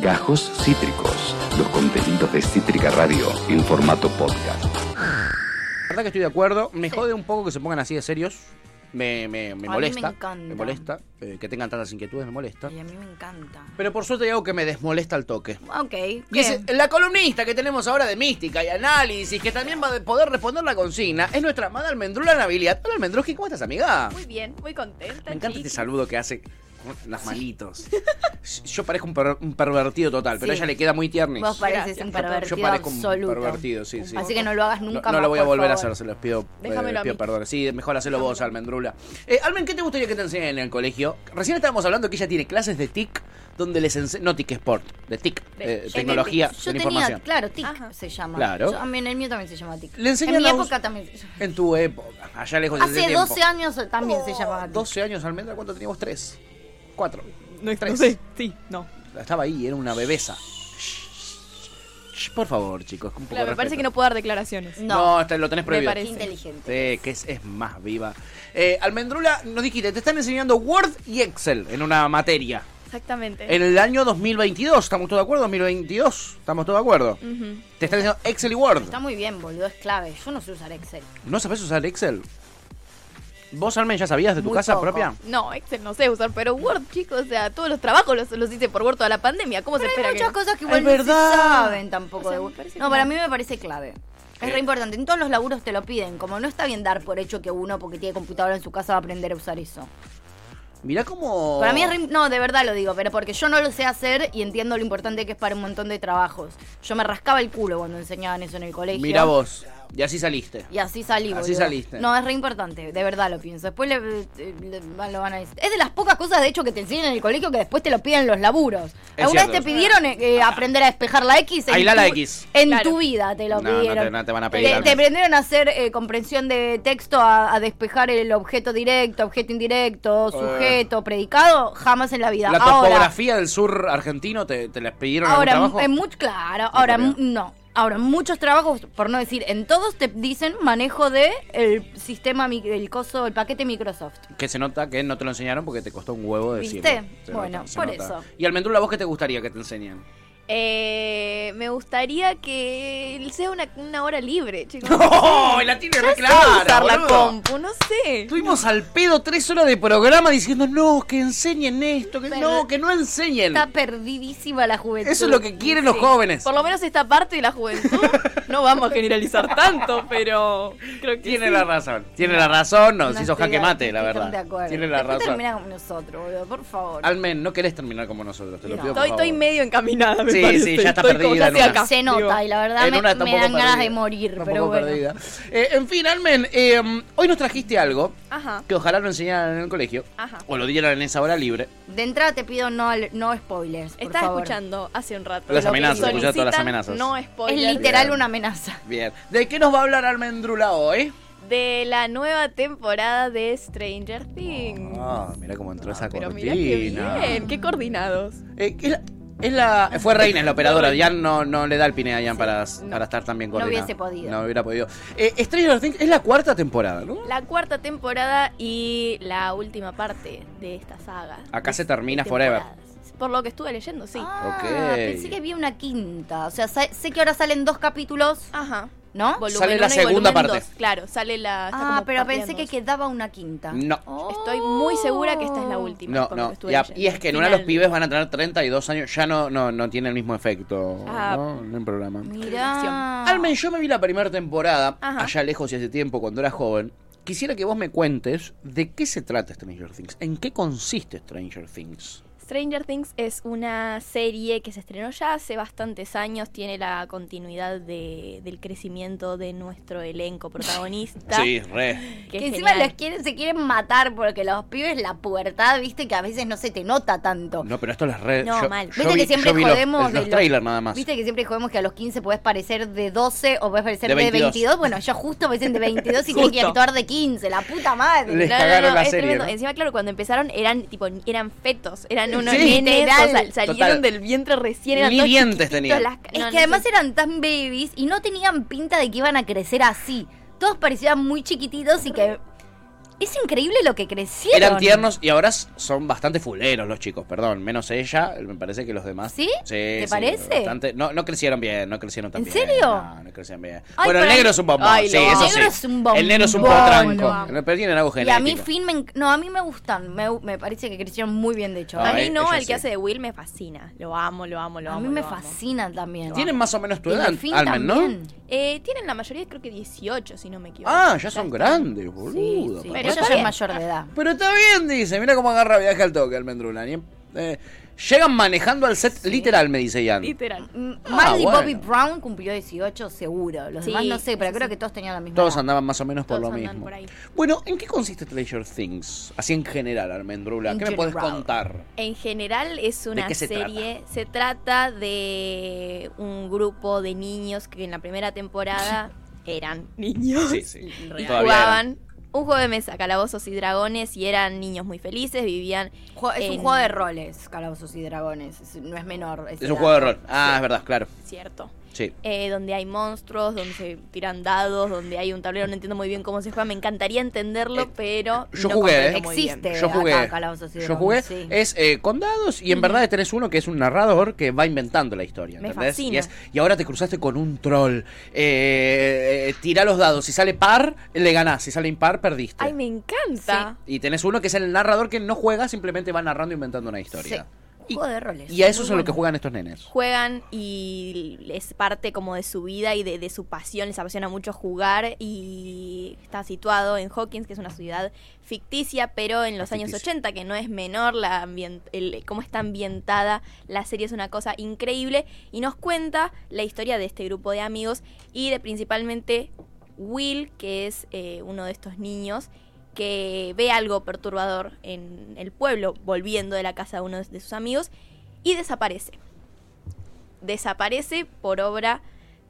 Gajos Cítricos, los contenidos de Cítrica Radio en formato podcast. La verdad que estoy de acuerdo. Me jode un poco que se pongan así de serios. Me, me, me A mí me molesta. encanta. molesta. eh, que tengan tantas inquietudes me molesta. Y a mí me encanta. Pero por suerte hay algo que me desmolesta al toque. Ok. Y ¿qué? es la columnista que tenemos ahora de mística y análisis, que también va a poder responder la consigna, es nuestra amada Almendrula Nabilidad. Hola Almendruski, ¿cómo estás, amiga? Muy bien, muy contenta. Me encanta este saludo que hace las manitos. Yo parezco un, per- un pervertido total, pero a ella le queda muy tiernis. Vos pareces un pervertido Yo parezco un pervertido, sí, sí. Así que no lo hagas nunca No, más. no lo voy a por volver a hacer, se los pido, eh, a pido mí. perdón. Sí, mejor hacerlo vos, Almendrula. Eh, Almen, ¿qué te gustaría que te enseñen en el colegio? Recién estábamos hablando que ella tiene clases de TIC, donde les enseñan, no TIC Sport, de TIC, De- eh, tecnología de tenía, información. claro, TIC Ajá. se llama. Claro. Yo también, el mío también se llama TIC. Le enseñan en mi a us- época también se llama. En tu época, allá lejos de ese Hace tiempo. 12 años también se llamaba TIC. 12 años, Almendra, ¿cuánto teníamos? Tres. Cuatro. No, Tres. no sé, sí, no. Estaba ahí, era una bebesa. Shh, Por favor, chicos, un poco Claro, me parece que no puedo dar declaraciones. No, No, lo tenés prohibido. parece. inteligente. Sí, que es, es más viva. Eh, Almendrula, nos dijiste, te están enseñando Word y Excel en una materia. Exactamente. En el año 2022, ¿estamos todos de acuerdo? 2022, ¿estamos todos de acuerdo? Te están enseñando Excel y Word. Está muy bien, boludo, es clave. Yo no sé usar Excel. ¿No sabes usar Excel? ¿Vos, Almen, ya sabías de tu Muy casa poco. propia? No, Excel no sé usar, pero Word, chicos, o sea, todos los trabajos los, los hice por Word toda la pandemia. ¿Cómo se espera hay muchas que...? cosas que Es igual no se saben tampoco. O sea, de- no, para mí me parece clave. Es Eh. re importante. En todos los laburos te lo piden. Como no está bien dar por hecho que uno, porque tiene computadora en su casa, va a aprender a usar eso. Mirá cómo... Para mí es re- No, de verdad lo digo, pero porque yo no lo sé hacer y entiendo lo importante que es para un montón de trabajos. Yo me rascaba el culo cuando enseñaban eso en el colegio. Mirá vos, y así saliste. Y así salí, Así boludo. saliste. No, es re importante, de verdad lo pienso. Después le, le- lo van a decir. Es de las pocas cosas, de hecho, que te enseñan en el colegio que después te lo piden en los laburos. Es ¿Alguna cierto. vez te pidieron eh, eh, aprender a despejar la X? En Ahí la tu- la X. En Claro. tu vida te lo No, no te- pidieron. no te van a pedir, Te, aprendieron a hacer eh, comprensión de texto, a, a despejar el objeto directo, objeto indirecto, sujeto, predicado. Jamás en la vida. La ahora, topografía del sur argentino te, te la pidieron en ahora trabajo. en mucho, claro, ahora mu- no. Ahora, muchos trabajos, por no decir, en todos te dicen manejo de el sistema, el coso, el paquete Microsoft. Que se nota que no te lo enseñaron porque te costó un huevo decirlo. ¿Viste? Se Bueno, nota, por nota. eso. Y Almendrula, ¿vos qué te gustaría que te enseñen? Eh, me gustaría que sea una, una hora libre, chicos. ¡Oh! La tiene re clara, usar la compu, no sé. Estuvimos al pedo tres horas de programa diciendo no, que enseñen esto, que Pero- no, que no enseñen. Está perdidísima la juventud. Eso es lo que quieren los jóvenes. Por lo menos esta parte de la juventud, no vamos a generalizar tanto, pero creo que Tiene sí. la razón, tiene la razón, nos No hizo jaque mate, la no verdad. de acuerdo. Tiene la Después razón. termina como nosotros, boludo, por favor. Almen, no querés terminar como nosotros, te lo No. pido por Estoy, medio encaminada, me Sí, parece. sí, ya está Estoy perdida una. Se nota Digo, y la verdad me, me dan ganas de morir, pero bueno. perdida. Eh, en fin, Almen, eh, hoy nos trajiste algo Ajá, que ojalá lo enseñaran en el colegio ajá. o lo dieran en esa hora libre. De entrada te pido no, no spoilers, por Estaba favor. escuchando hace un rato. Las amenazas, escuchá todas las amenazas. No Es spoiler. literal Bien. una amenaza. Bien. ¿De qué nos va a hablar Almendrula hoy? De la nueva temporada de Stranger Things. Ah, mira cómo entró esa Pero cortina. mira qué bien, qué coordinados. Eh, ¿qué es la- es la, fue Reina, es la operadora. Jan no, no le da el pine a Jan para, para estar tan bien No coordinada. hubiese podido. No hubiera podido. Eh, Stranger Things es la cuarta temporada, ¿no? La cuarta temporada y la última parte de esta saga. Acá De- se termina forever. Por lo que estuve leyendo, sí. Ah, Ok. pensé que había una quinta. O sea, sé que ahora salen dos capítulos, Ajá. ¿No? Volumen Sale la segunda parte. dos. Claro, sale la. está Ah, como pero pensé que quedaba una quinta. No. Estoy muy segura que esta es la última. No, no. Y, a- leyendo. y es que en una los Final. pibes van a tener 32 años, ya no, no, no tiene el mismo efecto Ah. ¿no? en el programa. Mirá. Almen, yo me vi la primera temporada, Ajá. allá lejos y hace tiempo, cuando era joven. Quisiera que vos me cuentes de qué se trata Stranger Things, en qué consiste Stranger Things. Stranger Things es una serie que se estrenó ya hace bastantes años, tiene la continuidad de- del crecimiento de nuestro elenco protagonista. re. Que encima los quieren, se quieren matar porque los pibes la pubertad, viste que a veces no se te nota tanto. No, pero esto es re. No, yo, mal. yo Viste vi- que siempre los- jodemos los, de los- trailers nada más. Viste que siempre jodemos que a los 15 podés parecer de 12 o podés parecer De de 22. 22. Bueno, yo justo parecen de 22 y tienen que actuar de 15. La puta madre. Les cagaron la es serie, tremendo. ¿no? Encima, claro, cuando empezaron eran tipo eran fetos, eran unos Sí. nenes, o salieron Total. del vientre recién, eran Ni dientes tenían. las- Es no, que no además sé. eran tan babies y no tenían pinta de que iban a crecer así. Todos parecían muy chiquititos y que Es increíble lo que crecieron. Eran tiernos y ahora son bastante fuleros los chicos, perdón. Menos ella, me parece que los demás. ¿Sí? ¿Te parece? bastante- No, no crecieron bien, no crecieron tan ¿En bien. serio? No, no crecieron bien. Ay, bueno, el negro es un bombón. Ay, sí, eso sí. El negro es un El negro es un bombón, potranco. Pero tienen algo Y genético. a mí Finn me... No, a mí me gustan. Me, me parece que crecieron muy bien, de hecho. A mí no, el que sí. hace de Will me fascina. Lo amo, lo amo, lo a amo. mí me fascinan también. Tienen más o menos tu Y edad, Finn Almen, ¿no? Eh, tienen la mayoría, creo que 18, si no me equivoco. Ah, ya son grandes, Sí, boludo. Ella está ya es bien. mayor de edad. Pero está bien, dice. Mira cómo agarra viaje al toque, Almendrula. Ni- eh, llegan manejando al set literal, me dice Ian. Literal. Mm, Ah, bueno. Bobby Brown cumplió 18, seguro. Los Sí, demás no sé, pero eso creo sí. que todos tenían la misma Todos edad. andaban más o menos por Todos lo mismo. por ahí. Bueno, ¿en qué consiste Stranger Things? Así en general, Almendrula. ¿Qué me puedes contar? En general es una qué se serie, se trata de un grupo de niños que en la primera temporada eran niños. Sí, sí. Y jugaban un juego de mesa, calabozos y dragones, y eran niños muy felices, vivían... Es un en- juego de roles, Calabozos y Dragones. Es- no es menor. Es un juego de rol. Ah, es verdad, claro. Cierto. Sí. eh, donde hay monstruos, donde se tiran dados, donde hay un tablero, no entiendo muy bien cómo se juega, me encantaría entenderlo, Eh, pero yo no jugué, ¿eh? Existe. Yo jugué. acá, Yo jugué. sí. Es eh, con dados y en verdad tenés uno que es un narrador que va inventando la historia. Me fascina. Y, es- y ahora te cruzaste con un troll. Eh, eh, tira los dados. Si sale par, le ganás. Si sale impar, perdiste. Ay, me encanta. Y tenés uno que es el narrador que no juega, simplemente va narrando e inventando una historia. Sí. Y, Juego de roles. y a eso es a lo que juegan estos nenes. Juegan y es parte como de su vida y de, de su pasión, les apasiona mucho jugar y está situado en Hawkins, que es una ciudad ficticia, pero en los años Ficticia. 80, que no es menor, la el, cómo está ambientada la serie es una cosa increíble y nos cuenta la historia de este grupo de amigos y de principalmente Will, que es eh, uno de estos niños que ve algo perturbador en el pueblo, volviendo de la casa de uno de sus amigos, y desaparece. Desaparece por obra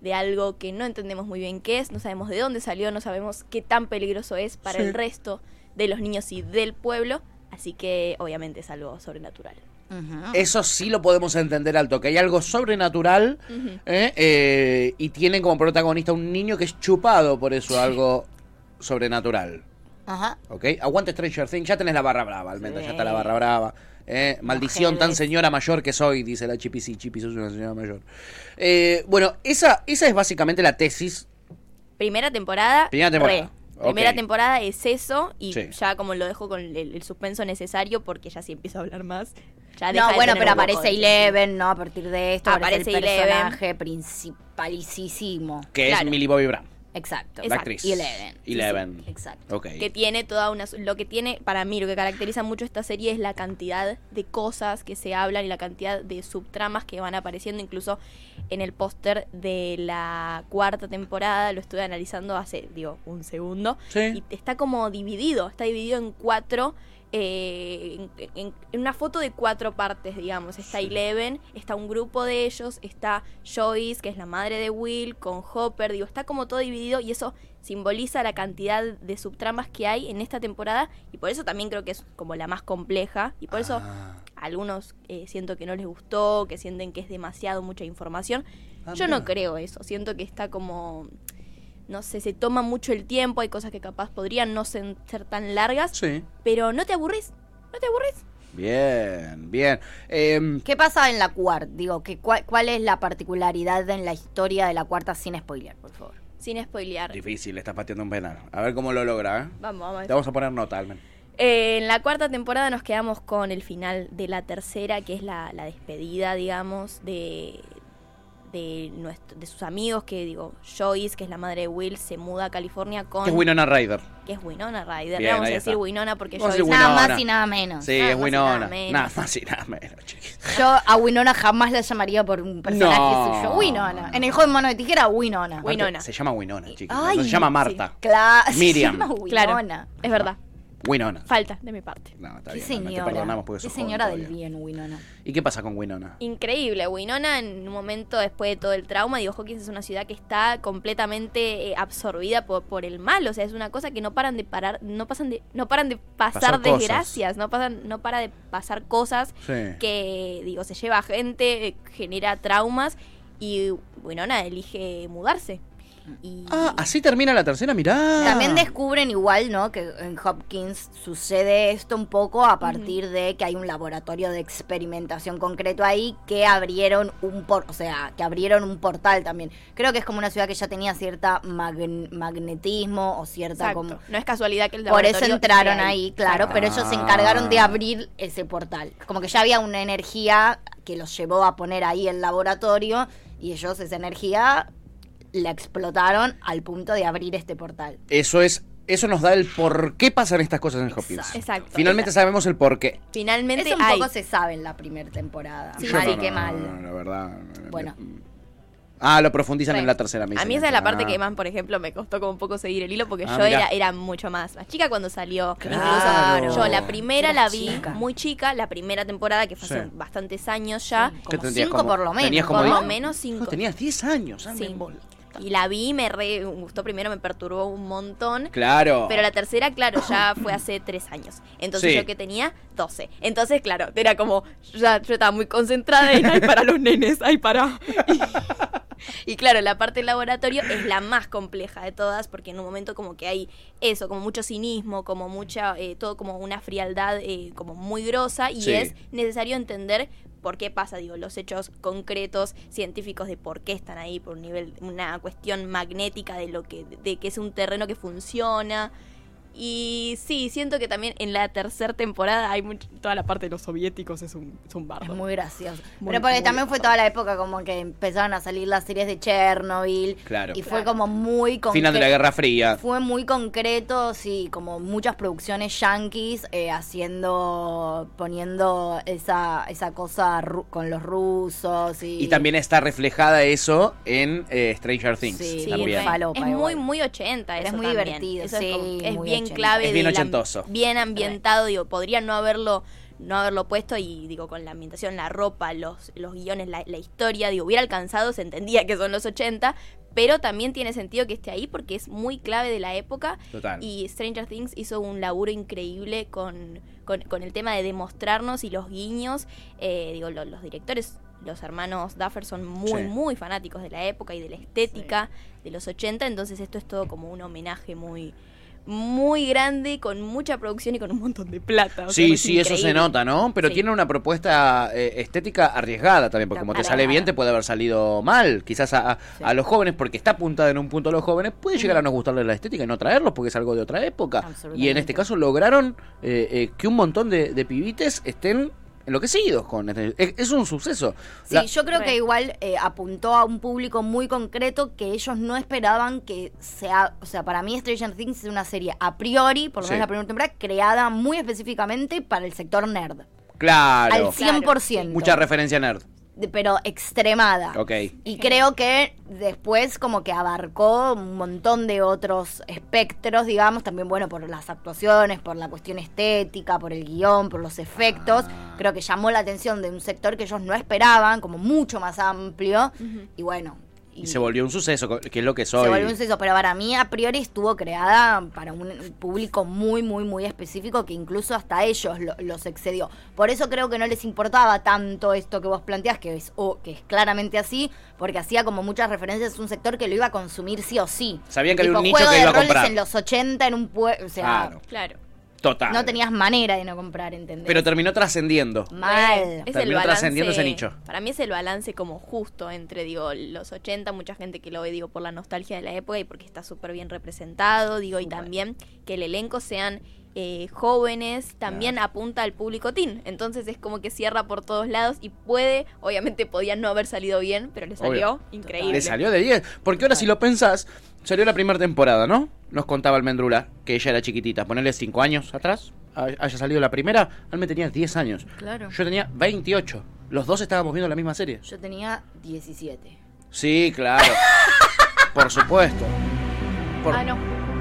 de algo que no entendemos muy bien qué es, no sabemos de dónde salió, no sabemos qué tan peligroso es para Sí. el resto de los niños y del pueblo, así que obviamente es algo sobrenatural. Eso sí lo podemos entender al toque. Hay algo sobrenatural ¿eh? Eh, y tienen como protagonista un niño que es chupado por eso, algo sobrenatural. Ajá. ¿Ok? Aguante Stranger Things. Ya tenés la barra brava, Almendra. Sí. Ya está la barra brava. ¿eh? Maldición tan señora mayor que soy, dice la Chipi. Sí, Chipi, sos una señora mayor. Eh, bueno, esa, esa es básicamente la tesis. Primera temporada. Primera temporada. re. Primera temporada es eso y Sí. ya como lo dejo con el, el suspenso necesario porque ya si empiezo a hablar más. Ya deja No, de bueno, pero aparece. Eleven, ¿no? A partir de esto aparece, Aparece el Eleven. personaje principalísimo. Que Claro. es Millie Bobby Brown, Exacto. la actriz. Eleven. Eleven. sí, exacto. Ok. que tiene toda una lo que tiene para mí lo que caracteriza mucho esta serie es la cantidad de cosas que se hablan y la cantidad de subtramas que van apareciendo incluso en el póster de la cuarta temporada lo estuve analizando hace digo un segundo Sí. y está como dividido está dividido en cuatro eh, en, en- en una foto de cuatro partes, digamos. Está Eleven, está un grupo de ellos, está Joyce, que es la madre de Will, con Hopper, digo, está como todo dividido y eso simboliza la cantidad de subtramas que hay en esta temporada y por eso también creo que es como la más compleja y por eso Ah. algunos eh, siento que no les gustó, que sienten que es demasiado mucha información. Ah, Yo mira. no creo eso, siento que está como, no sé, se toma mucho el tiempo, hay cosas que capaz podrían no ser, ser tan largas, Sí. pero no te aburrís, no te aburrís. Bien, bien. Em, ¿Qué pasa en la cuarta? Digo, que cuál, ¿cuál es la particularidad en la historia de la cuarta sin spoiler, por favor? Sin spoilear. difícil, estás pateando un penal. A ver cómo lo logra, ¿eh? Vamos, vamos. Te vamos a poner nota, Almen. Eh, en la cuarta temporada nos quedamos con el final de la tercera, que es la, la despedida, digamos, de, de, nuestro, de sus amigos, que digo, Joyce, que es la madre de Will, se muda a California con... Que es Winona Ryder. que es Winona Ryder. Bien, Le vamos a decir está. Winona porque Joyce... decir Nada Winona. más y nada menos. Sí, Nada es más y Winona. nada menos. Nada más y nada menos, chiquis. Yo a Winona jamás la llamaría por un personaje No. suyo. Winona. En el juego de mano de tijera, Winona. Winona. Se llama Winona, chiquis. Ay, no se llama sí. Marta. Claro. Miriam. Se llama Claro, Winona. es verdad. Winona. Falta de mi parte. No, está te señora. perdonamos porque Qué sos joven señora del bien, Winona. ¿Y qué pasa con Winona? Increíble, Winona en un momento después de todo el trauma, digo, Hawkins es una ciudad que está completamente eh, absorbida por, por el mal, o sea, es una cosa que no paran de parar, no pasan de, no paran de pasar, Pasar cosas. desgracias, no pasan, no para de pasar cosas Sí. que, digo, se lleva a gente, eh, genera traumas y Winona elige mudarse. Y Ah, así termina la tercera, mirá. También descubren igual, ¿no? Que en Hopkins sucede esto un poco a partir de que hay un laboratorio de experimentación concreto ahí que abrieron un por, o sea, que abrieron un portal también. Creo que es como una ciudad que ya tenía cierta magn- magnetismo o cierta exacto. como No es casualidad que el por eso laboratorio entraron ahí, claro, pero ellos se encargaron de abrir ese portal. Como que ya había una energía que los llevó a poner ahí el laboratorio y ellos esa energía la explotaron al punto de abrir este portal. Eso es. Eso nos da el por qué pasan estas cosas en Hopkins. Exacto. Exacto. Finalmente sabemos el por qué. Finalmente Eso un hay. poco se sabe en la primera temporada. Sí, mal sí. y qué mal. No, la verdad. Bueno. Ah, lo profundizan Bueno, en la tercera. me A mí esa es la parte Ah. que más, por ejemplo, me costó como un poco seguir el hilo porque Ah, yo era, era mucho más, más chica cuando salió. Claro. Incluso yo la primera la vi chica. muy chica, la primera temporada que fue hace Sí. bastantes años ya. ¿Qué Como cinco como- por lo menos. tenías como Por lo menos cinco. No, tenías 10 años. ah, Sí. Y la vi, me re gustó primero, me perturbó un montón. Claro. Pero la tercera, claro, ya fue hace tres años. Entonces Sí. yo que tenía 12. Entonces, claro, era como, ya yo estaba muy concentrada en, ay, para los nenes, ay, para. Y, claro, la parte del laboratorio es la más compleja de todas porque en un momento como que hay eso, como mucho cinismo, como mucha, eh, todo como una frialdad eh, como muy grosa y Sí. es necesario entender por qué pasa, digo, los hechos concretos científicos de por qué están ahí por un nivel, una cuestión magnética de lo que, de que es un terreno que funciona. Y sí, siento que también en la tercera temporada hay mucho, toda la parte de los soviéticos es un, es un bardo. Es muy gracioso. Muy, Pero porque muy también fue toda la época como que empezaron a salir las series de Chernobyl. Claro. Y fue Claro. como muy concreto. Final de la Guerra Fría. Fue muy concreto, sí, como muchas producciones yankees eh, haciendo, poniendo esa, esa cosa ru- con los rusos y... Y también está reflejada eso en eh, Stranger Things. Sí, Sí, también. re. falopa es muy, muy 80 Pero es muy también. divertido, Eso es, sí, como- es muy bien 80. clave. Es bien de la- ochentoso. bien ambientado, digo, podría no haberlo no haberlo puesto y digo con la ambientación, la ropa, los, los guiones, la, la historia, digo, hubiera alcanzado, se entendía que son los 80, pero también tiene sentido que esté ahí porque es muy clave de la época Total. y Stranger Things hizo un laburo increíble con, con, con el tema de demostrarnos y los guiños. Eh, digo, lo- los directores, los hermanos Duffer son muy, Sí. muy fanáticos de la época y de la estética de los 80, entonces esto es todo como un homenaje muy muy grande, con mucha producción y con un montón de plata. o sea, Sí, es sí, eso se nota, ¿no? Pero Sí. tiene una propuesta eh, estética arriesgada también, porque como te sale bien, te puede haber salido mal. Quizás a, a- a los jóvenes, porque está apuntada en un punto a los jóvenes, puede llegar a no gustarles la estética y no traerlos porque es algo de otra época. Y en este caso lograron eh, eh, que un montón de, de pibites estén enloquecidos con este- es, es un suceso. Sí, La- yo creo Re. que igual eh, apuntó a un público muy concreto que ellos no esperaban que sea, o sea, para mí Stranger Things es una serie a priori, por lo Sí. menos la primera temporada, creada muy específicamente para el sector nerd. claro. Al 100%. Mucha referencia nerd. Pero extremada. Ok. Y creo que después como que abarcó un montón de otros espectros, digamos, también bueno, por las actuaciones, por la cuestión estética, por el guion, por los efectos. Ah. Creo que llamó la atención de un sector que ellos no esperaban, como mucho más amplio. Y bueno. Y se volvió un suceso, que es lo que soy. Se volvió un suceso, pero para mí a priori estuvo creada para un público muy, muy, muy específico que incluso hasta ellos lo- los excedió. Por eso creo que no les importaba tanto esto que vos planteás, que es, o que es claramente así, porque hacía como muchas referencias a un sector que lo iba a consumir sí o sí. Sabían que había Tipo, un nicho juego que de iba a roles comprar. en los 80 en un pueblo, o sea, Claro. Claro. Total. no tenías manera de no comprar, ¿entendés? Pero terminó trascendiendo. Mal. Es el Terminó balance, trascendiendo ese nicho. Para mí es el balance como justo entre, digo, los 80, mucha gente que lo ve, digo, por la nostalgia de la época y porque está súper bien representado, digo, y también que el elenco sean eh, jóvenes, también apunta al público teen. Entonces es como que cierra por todos lados y puede, obviamente podía no haber salido bien, pero le salió Obvio. increíble. Le salió de 10. Porque ahora si lo pensás, salió la primera temporada, ¿no? Nos contaba Almendrula que ella era chiquitita. Ponerle 5 años atrás, hay- haya salido la primera, Alme tenía 10 años. Claro. Yo tenía 28. Los dos estábamos viendo la misma serie. Yo tenía 17. Sí, claro. Por supuesto. Por- Ah, no.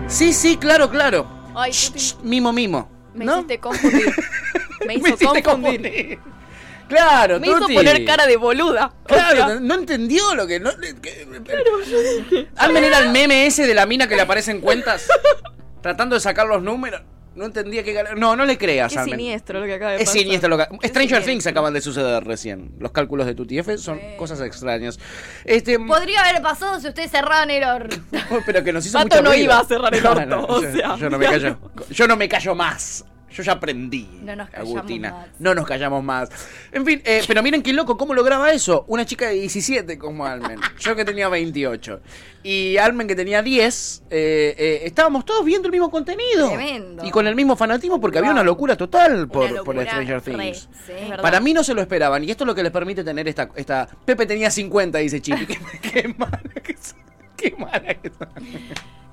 Sí, sí, claro, claro. Ay, Shh, mimo, mimo. me ¿No? hiciste confundir. Me hizo confundir. confundir. Claro, Me hizo Tuti. poner cara de boluda. O Claro, sea, no entendió lo que. No, que Almen era el meme ese de la mina que le aparecen cuentas tratando de sacar los números. No entendía qué... gal- No, no le creas, Almen. siniestro lo que acaba de Es pasar. siniestro lo que... Stranger siniestro. Things acaban de suceder recién. Los cálculos de tu TF son cosas extrañas. Este... Podría haber pasado si ustedes cerraban el orto. Pero que nos hizo Pato mucho no ruido. iba a cerrar el orto, o yo, sea, yo no me callo. Yo no me callo más. Yo ya aprendí. No nos callamos Agustina. más. No nos callamos más. En fin, eh, pero miren qué loco cómo lograba eso. Una chica de 17 como Almen. Yo que tenía 28. Y Almen que tenía 10. eh, eh, estábamos todos viendo el mismo contenido. Tremendo. Y con el mismo fanatismo porque había una locura total por, Una por locura Stranger re, Things. sí. Para mí no se lo esperaban. Y esto es lo que les permite tener esta. esta... Pepe tenía 50, dice Chipi. Qué, qué mala que. Qué mala que son.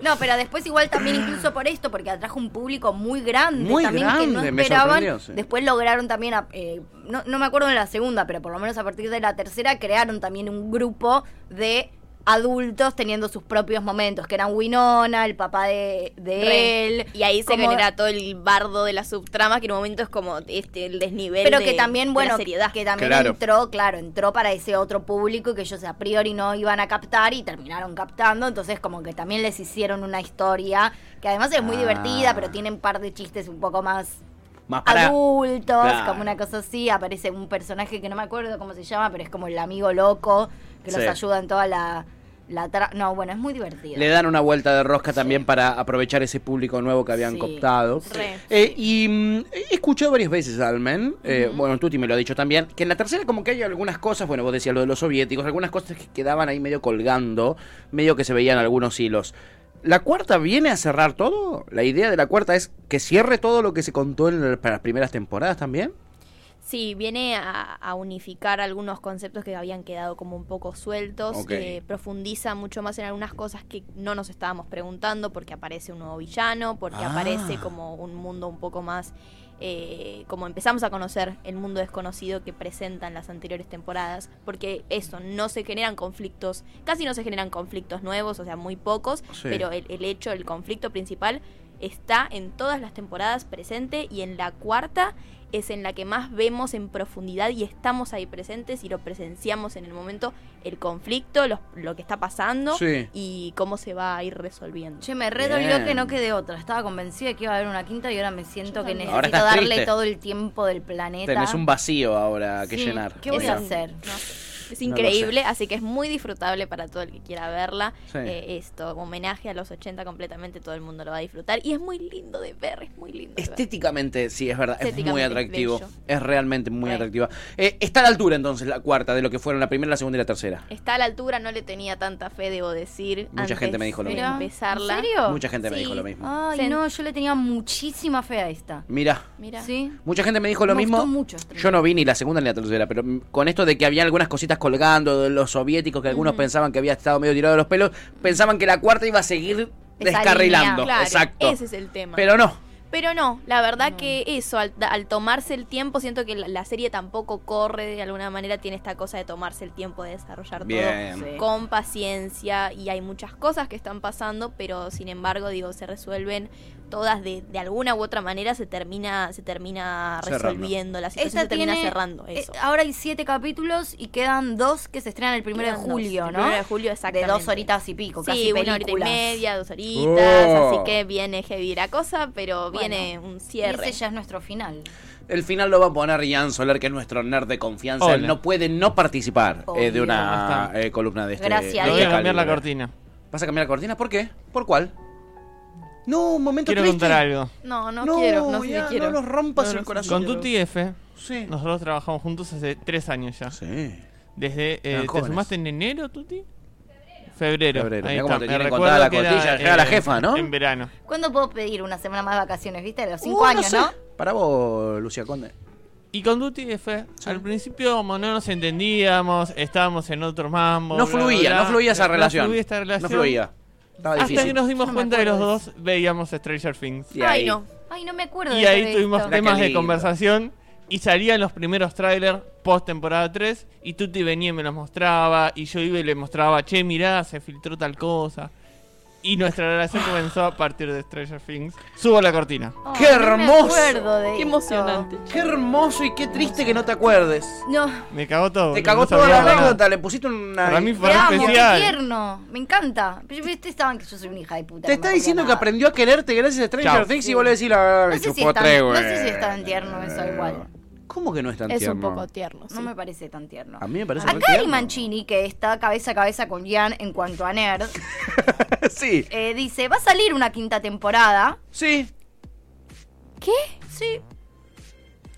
No, pero después igual también incluso por esto, porque atrajo un público muy grande Muy también que no grande, esperaban. sí. Después lograron también, a- eh, no, no me acuerdo de la segunda, pero por lo menos a partir de la tercera crearon también un grupo de adultos teniendo sus propios momentos, que eran Winona, el papá de, de Re. él. Y ahí se como- genera todo el bardo de la subtrama, que en un momento es como este el desnivel pero de, que también, de bueno, la seriedad. que también Claro. entró, claro, entró para ese otro público que ellos a priori no iban a captar y terminaron captando, entonces como que también les hicieron una historia que además es muy Ah. divertida, pero tiene un par de chistes un poco más Más para. adultos, Claro. como una cosa así, aparece un personaje que no me acuerdo cómo se llama, pero es como el amigo loco que los Sí. ayuda en toda la, la tra- no, bueno, es muy divertido. Le dan una vuelta de rosca también para aprovechar ese público nuevo que habían Sí. cooptado. Eh, y mm, he escuchado varias veces, Almen, eh, bueno, Tuti me lo ha dicho también, que en la tercera como que hay algunas cosas, bueno, vos decías lo de los soviéticos, algunas cosas que quedaban ahí medio colgando, medio que se veían algunos hilos. ¿La cuarta viene a cerrar todo? ¿La idea de la cuarta es que cierre todo lo que se contó en las primeras temporadas también? Sí, viene a, a unificar algunos conceptos que habían quedado como un poco sueltos. Eh, profundiza mucho más en algunas cosas que no nos estábamos preguntando, porque aparece un nuevo villano, porque Ah. aparece como un mundo un poco más. eh, como empezamos a conocer el mundo desconocido que presentan las anteriores temporadas, porque eso, no se generan conflictos, casi no se generan conflictos nuevos, o sea, muy pocos, Sí. pero el, el hecho, el conflicto principal está en todas las temporadas presente y en la cuarta es en la que más vemos en profundidad y estamos ahí presentes y lo presenciamos en el momento el conflicto, los- lo que está pasando Sí. y cómo se va a ir resolviendo. Che, me re Bien. dolió que no quede otra. Estaba convencida de que iba a haber una quinta y ahora me siento que necesito darle triste. todo el tiempo del planeta. Tenés un vacío ahora que Sí, llenar. ¿Qué voy a hacer? no sé. Es No increíble, así que es muy disfrutable para todo el que quiera verla. Sí. Eh, esto, homenaje a los 80 completamente, todo el mundo lo va a disfrutar. Y es muy lindo de ver, es muy lindo. de ver. Estéticamente, sí, es verdad, es muy es atractivo. Es realmente muy Re. atractiva. Eh, está a la altura entonces la cuarta de lo que fueron la primera, la segunda y la tercera. Está a la altura, no le tenía tanta fe, debo decir. Mucha antes gente me dijo lo mismo. empezarla. ¿En serio? Mucha gente me Sí. dijo lo mismo. Ay, no, yo le tenía muchísima fe a esta. Mira, Mira. ¿Sí? mucha gente me dijo lo Me mismo. gustó mucho Stranger Yo no vi ni la segunda ni la tercera, pero con esto de que había algunas cositas colgando de los soviéticos que algunos pensaban que había estado medio tirado de los pelos, pensaban que la cuarta iba a seguir Esa descarrilando. línea. Claro, Exacto. ese es el tema. Pero no. Pero no, la verdad que eso, al, al tomarse el tiempo, siento que la, la serie tampoco corre de alguna manera, tiene esta cosa de tomarse el tiempo de desarrollar Bien. todo Sí. con paciencia y hay muchas cosas que están pasando, pero sin embargo, digo, se resuelven todas de, de alguna u otra manera, se termina, se termina Cerrando. resolviendo, la situación Esta se termina tiene, cerrando, eh, eso. ahora hay siete capítulos y quedan dos que se estrenan el primero Quedan de dos. julio, El ¿no? primero de julio, De exactamente. dos horitas y pico, Sí, casi una horita y películas. media, dos horitas, Oh. así que viene heavy la cosa, pero Bueno, viene un Y cierre. ese ya es nuestro final. El final lo va a poner Ian Soler, que es nuestro nerd de confianza. Él no puede no participar eh, de una eh, columna de este. Gracias de voy a cambiar la cortina. ¿Vas a cambiar la cortina? ¿Por qué? ¿Por cuál? No, un momento Quiero triste. contar algo. No, no, quiero, no sé ya, si quiero. No nos rompas No, el no corazón. Con quiero. Tuti F, Sí. nosotros trabajamos juntos hace tres años ya. Sí. Desde, eh, ¿Te jóvenes. sumaste en enero, Tuti? Febrero. Febrero. Ahí Mirá cómo está. te Me tiene recuerdo contada la que era. Llega la jefa, ¿no? En verano. ¿Cuándo puedo pedir una semana más de vacaciones? ¿Viste? De los cinco Uh, años, sé. ¿no? Para vos, Lucía Conde. Y con Duty F, al principio como no nos entendíamos, estábamos en otro mambo. No bla, fluía, bla, no fluía esa no relación. fluía esta relación. No fluía. Estaba Hasta difícil. que nos dimos Yo no me cuenta que los acuerdo de dos veíamos Stranger Things. Y Ay, ahí. no. Ay, no me acuerdo Y de ahí tuvimos temas de lindo. conversación y salían los primeros trailers post temporada 3 y Tuti venía y me los mostraba y yo iba y le mostraba, che, mirá, se filtró tal cosa. Y nuestra relación comenzó a partir de Stranger Things. Subo la cortina. ¡Qué hermoso! No me acuerdo de Qué esto. emocionante. Qué hermoso y qué triste que no te acuerdes. No. Me cagó todo. Te no cagó sabía toda la anécdota, le pusiste una... Para mí fue qué especial. tierno. Me encanta. Pero ustedes estaban que yo soy una hija de puta. Te no está diciendo que aprendió a quererte gracias a Stranger Chao. Things y vos le decís la... No sé, si es tan, tres, no sé si es tan tierno eso igual. ¿Cómo que no es tan Es tierno? un poco tierno. No me parece tan tierno. A mí me parece re Acá Ari tierno. Mancini, que está cabeza a cabeza con Jan en cuanto a nerd, sí, eh, dice, va a salir una quinta temporada. sí. ¿Qué? Sí.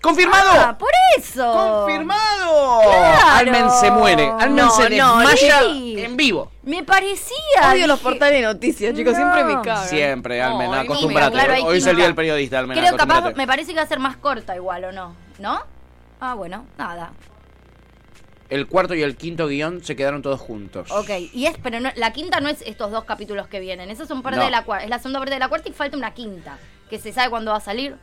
¡Confirmado! Ah, por eso. ¡Confirmado! Claro. Almen se muere. Almen No, se no, desmaya sí. en vivo. Me parecía. Odio los dije- portales de noticias, chicos. No. Siempre me cagan. Siempre, Almen, acostúmbrate. claro, Hoy es el química. día del periodista, Almen, Creo capaz, acostúmbrate. me parece que va a ser más corta igual, ¿o no? ¿No? Ah, bueno, nada. El cuarto y el quinto guion se quedaron todos juntos. Ok, y es, pero no- la quinta no es estos dos capítulos que vienen. Esos son parte No. de la cuarta. Es la segunda parte de la cuarta y falta una quinta. Que se sabe cuándo va a salir.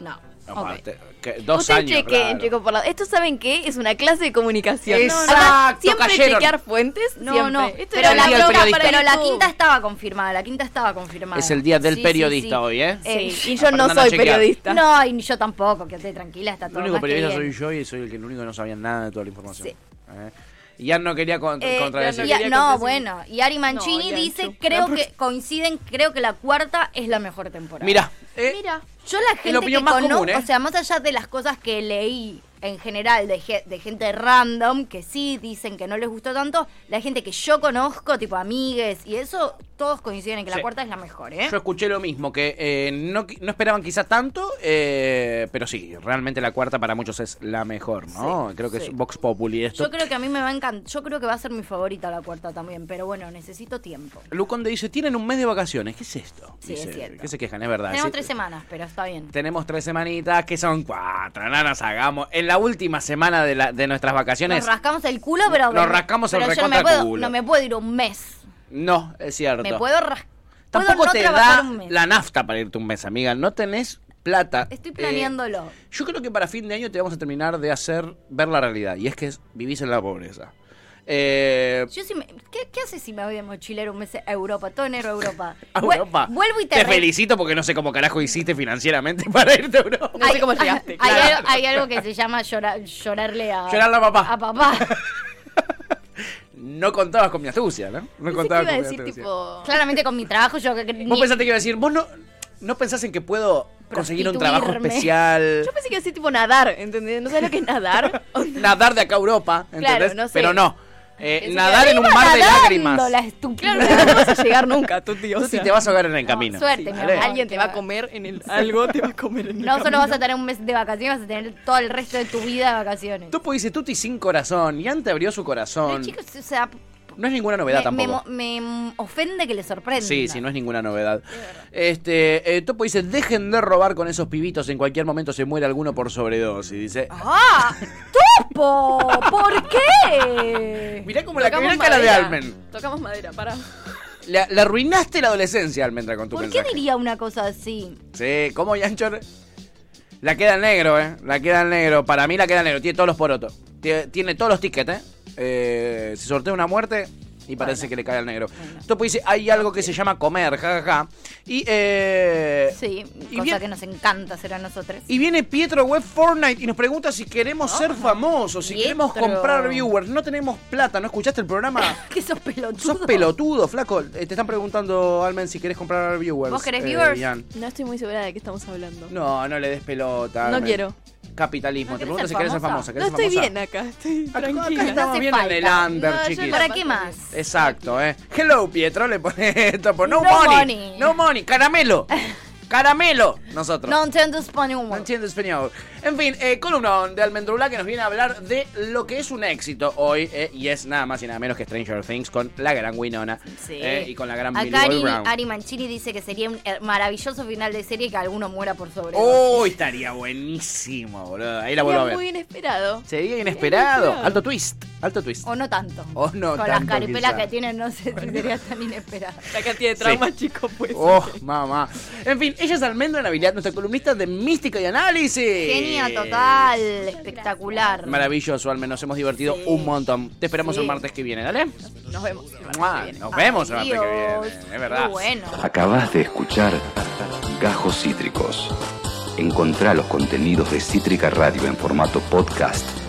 No. Ok. Aparte, que- dos Ustedes años. chequen, claro. chicos, por la... Esto saben qué? Es una clase de comunicación. Exacto, siempre cayeron. chequear fuentes. No, siempre. no. Esto Pero, era la, el quinta- pero la YouTube. quinta estaba confirmada. La quinta estaba confirmada. Es el día del Sí, periodista sí. hoy, ¿eh? Eh, Sí, y yo no Aprendan soy periodista. No, y ni yo tampoco, quédate tranquila, está El todo único más que periodista bien. soy yo y soy el que el único que no sabía nada de toda la información. Sí. ¿Eh? Y ya no quería con- Eh, contradecir. y- quería no, bueno, y Ari Mancini No, dice, creo que coinciden, creo que la cuarta es la mejor temporada. Mira, eh, Mira. Yo la gente opinión que más conozco, común, ¿eh? o sea, más allá de las cosas que leí en general de, ge- de gente random, que sí dicen que no les gustó tanto, la gente que yo conozco, tipo amigues y eso, todos coinciden en que Sí. la cuarta es la mejor, ¿eh? yo escuché lo mismo, que eh, no, no esperaban quizá tanto, eh, pero sí, realmente la cuarta para muchos es la mejor, ¿no? Sí, Creo que sí. es Vox Populi esto. Yo creo que a mí me va a encantar, yo creo que va a ser mi favorita la cuarta también, pero bueno, necesito tiempo. Luconde dice, tienen un mes de vacaciones, ¿qué es esto? Sí, Dice, es cierto. ¿Qué se quejan? Es verdad. Tenemos tres semanas, pero está bien. Tenemos tres semanitas, que son cuatro, no nos hagamos. En la última semana de, la, de nuestras vacaciones, Nos rascamos el culo, pero... Nos rascamos el pero me recontra no me puedo ir un mes. No, es cierto. Me puedo rascar. Tampoco no te da la nafta para irte un mes, amiga. No tenés plata. Estoy Eh, planeándolo. yo creo que para fin de año te vamos a terminar de hacer ver la realidad. Y es que es- vivís en la pobreza. Eh, Yo sí me- ¿qué, qué haces si me voy de mochilero un mes a Europa? Todo enero a Europa. a Europa. Vuelvo y te, te re- felicito porque no sé cómo carajo hiciste financieramente para irte a Europa. No sé cómo llegaste, Hay, claro. algo, hay algo que se llama llorar, llorarle a... Llorarle a papá. A papá. No contabas con mi astucia, ¿no? No contabas con mi decir astucia. tipo... Claramente con mi trabajo yo... que- Vos pensaste que iba a decir, vos no, no pensás en que puedo conseguir un trabajo especial, Yo pensé que iba a decir tipo nadar, ¿entendés? ¿No sabes lo que es nadar? Nadar de acá a Europa, ¿entendés? Claro, no sé. Pero no. Eh, nadar en un mar de lágrimas. la estúpida. Claro, no vas a llegar nunca, tu tío. Tú sí te vas a ahogar en el camino. suerte, Sí. Alguien te va a comer en el... Algo te va a comer en el No solo vas a tener un mes de vacaciones, vas a tener todo el resto de tu vida de vacaciones. Tú dice Tuti sin corazón. Y antes abrió su Pero corazón. chicos, o sea... No es ninguna novedad me, tampoco. me ofende que le sorprenda. Sí, sí, no es ninguna novedad. Este, eh, Topo dice, dejen de robar con esos pibitos, en cualquier momento se muere alguno por sobredosis. Dice, ¡Ah! ¡Topo! ¿Por qué? mirá como la, cara de madera. Almen. Tocamos madera, para. Le, le arruinaste la adolescencia, Almendra, con tu ¿Por qué diría una cosa así? Sí, ¿cómo Yanchor? La queda en negro, ¿eh? La queda en negro. Para mí la queda en negro. Tiene todos los porotos. Tiene, tiene todos los tickets, ¿eh? Eh se sortea una muerte y parece Bueno. que le cae al negro. Bueno. Topo dice, hay algo que se llama comer, jajaja. Y, eh... Sí, y cosa que nos encanta hacer a nosotros. Y viene Pietro Web Fortnite y nos pregunta si queremos ser famosos, si queremos comprar viewers. No tenemos plata, ¿no escuchaste el programa? ¿Qué sos pelotudo? Sos pelotudo, flaco. Eh, te están preguntando, Almen, si querés comprar viewers. ¿Vos querés eh, viewers? Ian. No estoy muy segura de qué estamos hablando. No, no le des pelota. No quiero. Capitalismo. ¿No Te pregunto si querés ser famosa? No ¿Querés ser estoy famosa? bien acá, estoy Acá- acá tranquila. estamos hace bien en el under, No, chiquis. ¿Para qué más? Exacto, eh. Hello, Pietro, le pone topo. No, No money. money. No money. Caramelo. Caramelo. Nosotros. No entiendo español. No entiendo español. En fin, eh, columna de Almendrula que nos viene a hablar de lo que es un éxito hoy. eh, y es nada más y nada menos que Stranger Things con la gran Winona. Sí. eh, y con la gran Acá Ari, Brown. Ari Mancini dice que sería un eh, maravilloso final de serie que alguno muera por sobre. Oh, estaría buenísimo, boludo. Ahí la vuelvo a Sería ver. muy inesperado. Sería inesperado. Alto twist. Alto twist. O no tanto. O no Con las caripelas quizá. que tienen, no sé si sería tan inesperado. La cantidad de traumas, chicos, pues. Oh, mamá. En fin, ella es Almendra Navidad, nuestra columnista de mística y análisis. Genia total, espectacular. Maravilloso, al menos hemos divertido Sí. un montón. Te esperamos Sí. el martes que viene, ¿dale? Nos vemos. el martes Mua, que viene. Nos vemos el martes que viene, es verdad. Muy bueno. Acabas de escuchar Gajos Cítricos. Encontrá los contenidos de Cítrica Radio en formato podcast